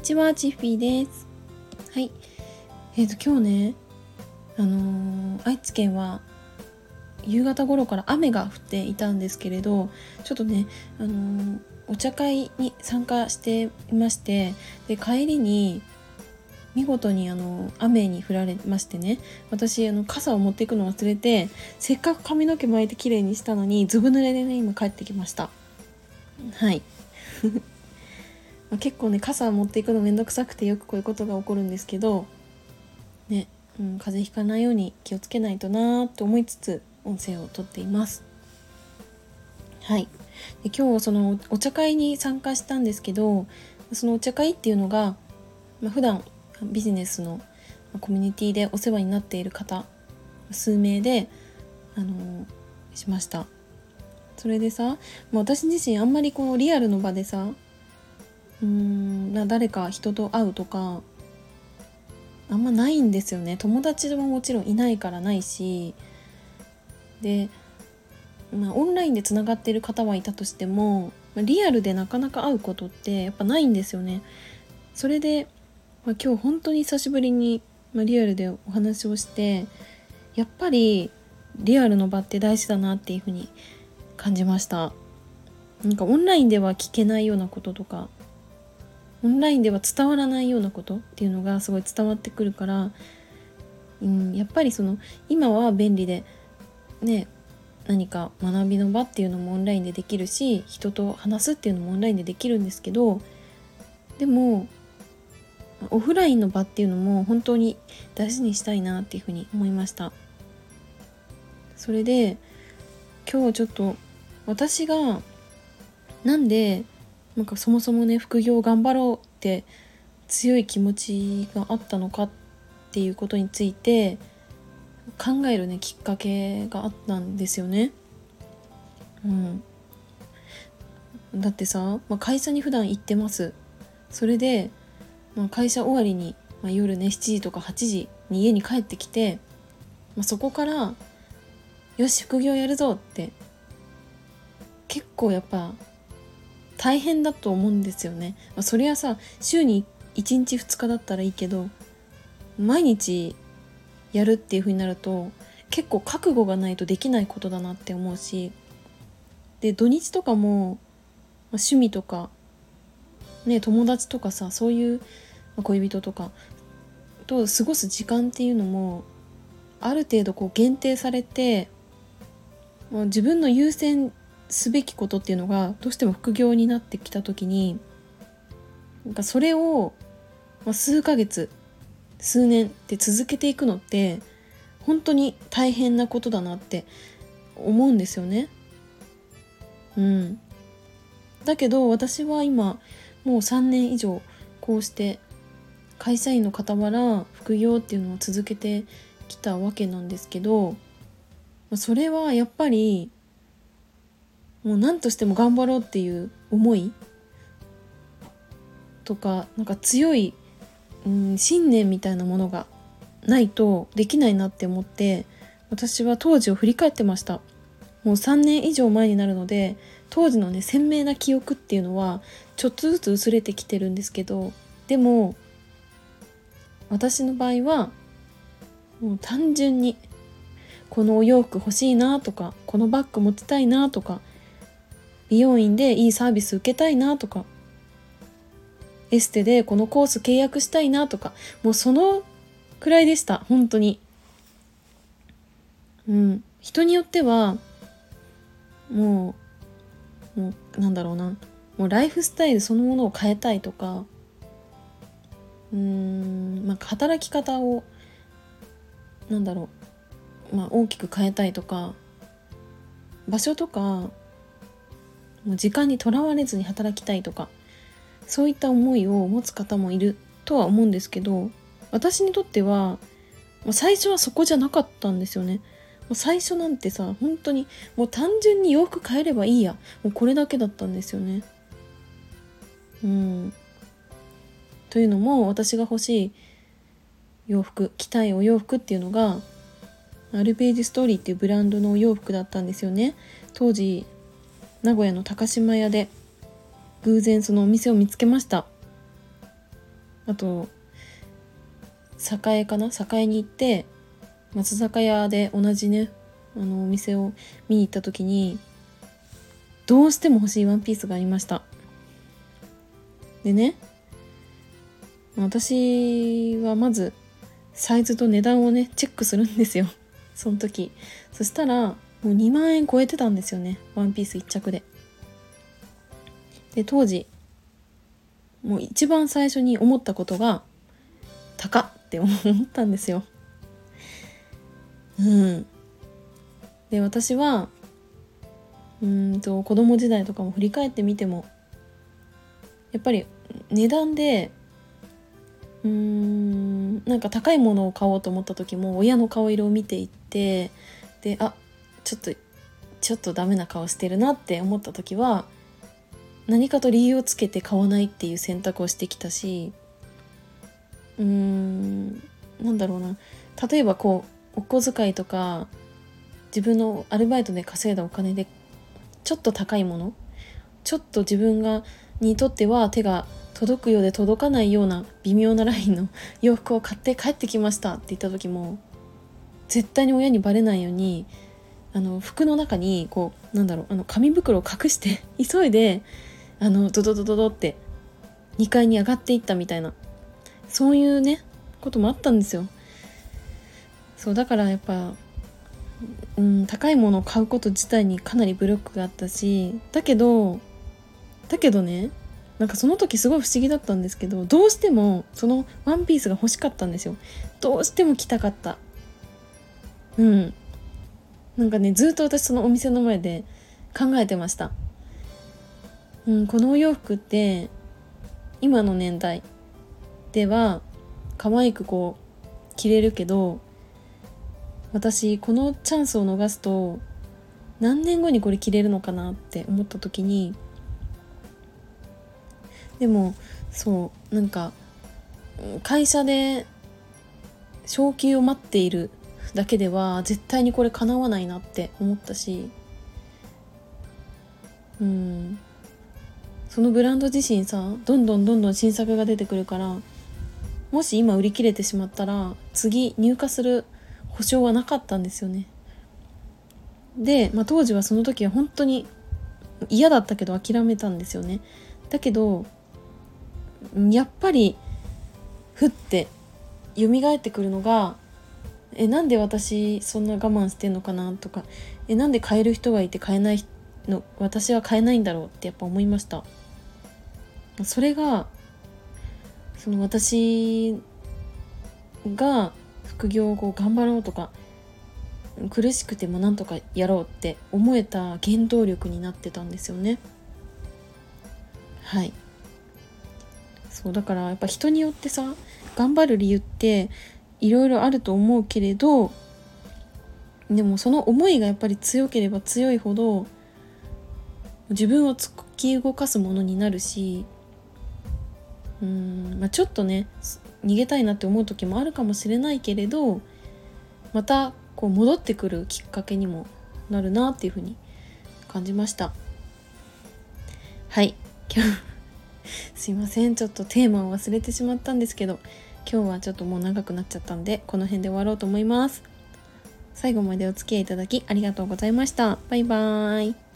にちは、チッフィーです。はい。えっ、ー、と、今日ね、あのー、愛知県は夕方頃から雨が降っていたんですけれど、ちょっとね、あのー、お茶会に参加していまして、で、帰りに、見事にあの雨に降られましてね私あの傘を持っていくの忘れてせっかく髪の毛巻いて綺麗にしたのにずぶ濡れでね今帰ってきましたはいまあ、結構ね傘持っていくのめんどくさくてよくこういうことが起こるんですけどね、うん、風邪ひかないように気をつけないとなーって思いつつ音声をとっています。はい。で今日そのお茶会に参加したんですけどそのお茶会っていうのが、まあ、普段ビジネスのコミュニティでお世話になっている方数名であのしました。それでさ、まあ、私自身あんまりこのリアルの場でさうんな誰か人と会うとかあんまないんですよね。友達ももちろんいないからないしで、まあ、オンラインでつながっている方はいたとしてもリアルでなかなか会うことってやっぱないんですよね。それで、まあ、今日本当に久しぶりに、まあ、リアルでお話をしてやっぱりリアルの場って大事だなっていうふうに感じました。なんかオンラインでは聞けないようなこととかオンラインでは伝わらないようなことっていうのがすごい伝わってくるから、うん、やっぱりその今は便利でね何か学びの場っていうのもオンラインでできるし人と話すっていうのもオンラインでできるんですけどでもオフラインの場っていうのも本当に大事にしたいなっていうふうに思いました。それで今日ちょっと私がなんでなんかそもそもね副業頑張ろうって強い気持ちがあったのかっていうことについて考えるねきっかけがあったんですよね。うん、だってさ、まあ、会社に普段行ってますそれで、まあ、会社終わりに、まあ、夜ね7時とか8時に家に帰ってきて、まあ、そこからよし副業やるぞって結構やっぱ大変だと思うんですよね。まあ、そりゃさ週に1日2日だったらいいけど毎日やるっていう風になると結構覚悟がないとできないことだなって思うしで土日とかも、まあ、趣味とかね友達とかさそういう、まあ、恋人とかと過ごす時間っていうのもある程度こう限定されてもう自分の優先すべきことっていうのがどうしても副業になってきた時になんかそれを、まあ、数ヶ月数年って続けていくのって本当に大変なことだなって思うんですよね。うん。だけど私は今もう3年以上こうして会社員の傍ら副業っていうのを続けてきたわけなんですけどそれはやっぱりもう何としても頑張ろうっていう思い？とかなんか強い、うん、信念みたいなものがないとできないなって思って私は当時を振り返ってました。もう3年以上前になるので当時のね鮮明な記憶っていうのはちょっとずつ薄れてきてるんですけどでも私の場合はもう単純にこのお洋服欲しいなとかこのバッグ持ちたいなとか美容院でいいサービス受けたいなとかエステでこのコース契約したいなとかもうそのくらいでした本当に。うん。人によってはもうもうなんだろうな。もうライフスタイルそのものを変えたいとかうーんまあ働き方をなんだろう。まあ大きく変えたいとか場所とかもう時間にとらわれずに働きたいとかそういった思いを持つ方もいるとは思うんですけど私にとっては最初はそこじゃなかったんですよね。もう最初なんてさ本当にもう単純に洋服買えればいいやもうこれだけだったんですよね。うん。というのも私が欲しい洋服着たいお洋服っていうのがアルページストーリーっていうブランドのお洋服だったんですよね。当時名古屋の高島屋で偶然そのお店を見つけました。あと栄かな？栄に行って松坂屋で同じねあのお店を見に行った時にどうしても欲しいワンピースがありました。でね私はまずサイズと値段をねチェックするんですよ。その時。そしたらもう2万円超えてたんですよね。ワンピース1着で。で当時もう一番最初に思ったことが高って思ったんですよ。うん。で私はうんと子供時代とかも振り返ってみてもやっぱり値段でうーんなんか高いものを買おうと思った時も親の顔色を見ていってであちょっとちょっとダメな顔してるなって思った時は何かと理由をつけて買わないっていう選択をしてきたしうーんなんだろうな。例えばこうお小遣いとか自分のアルバイトで稼いだお金でちょっと高いものちょっと自分がにとっては手が届くようで届かないような微妙なラインの 洋服を買って帰ってきましたって言った時も絶対に親にバレないようにあの服の中にこうなんだろうあの紙袋を隠して 急いであのドドドドドって2階に上がっていったみたいなそういうねこともあったんですよ。そうだからやっぱうん、高いものを買うこと自体にかなりブロックがあったしだけどだけどねなんかその時すごい不思議だったんですけどどうしてもそのワンピースが欲しかったんですよ。どうしても着たかった。うん。なんかねずっと私そのお店の前で考えてました。うんこのお洋服って今の年代では可愛くこう着れるけど私このチャンスを逃すと何年後にこれ着れるのかなって思った時にでもそうなんか会社で昇給を待っているだけでは絶対にこれ叶わないなって思ったしうん。そのブランド自身さどんどんどんどん新作が出てくるからもし今売り切れてしまったら次入荷する保証はなかったんですよね。で、まあ、当時はその時は本当に嫌だったけど諦めたんですよね。だけどやっぱりふって蘇ってくるのがえなんで私そんな我慢してんのかなとかえなんで買える人がいて買えないの私は買えないんだろうってやっぱ思いました。それがその私が副業を頑張ろうとか苦しくてもなんとかやろうって思えた原動力になってたんですよね。はい。そうだからやっぱ人によってさ頑張る理由っていろいろあると思うけれどでもその思いがやっぱり強ければ強いほど自分を突き動かすものになるしうん、まあ、ちょっとね逃げたいなって思う時もあるかもしれないけれどまたこう戻ってくるきっかけにもなるなっていうふうに感じました。はい。今日 すいません。ちょっとテーマを忘れてしまったんですけど。今日はちょっともう長くなっちゃったんでこの辺で終わろうと思います。最後までお付き合いいただきありがとうございました。バイバーイ。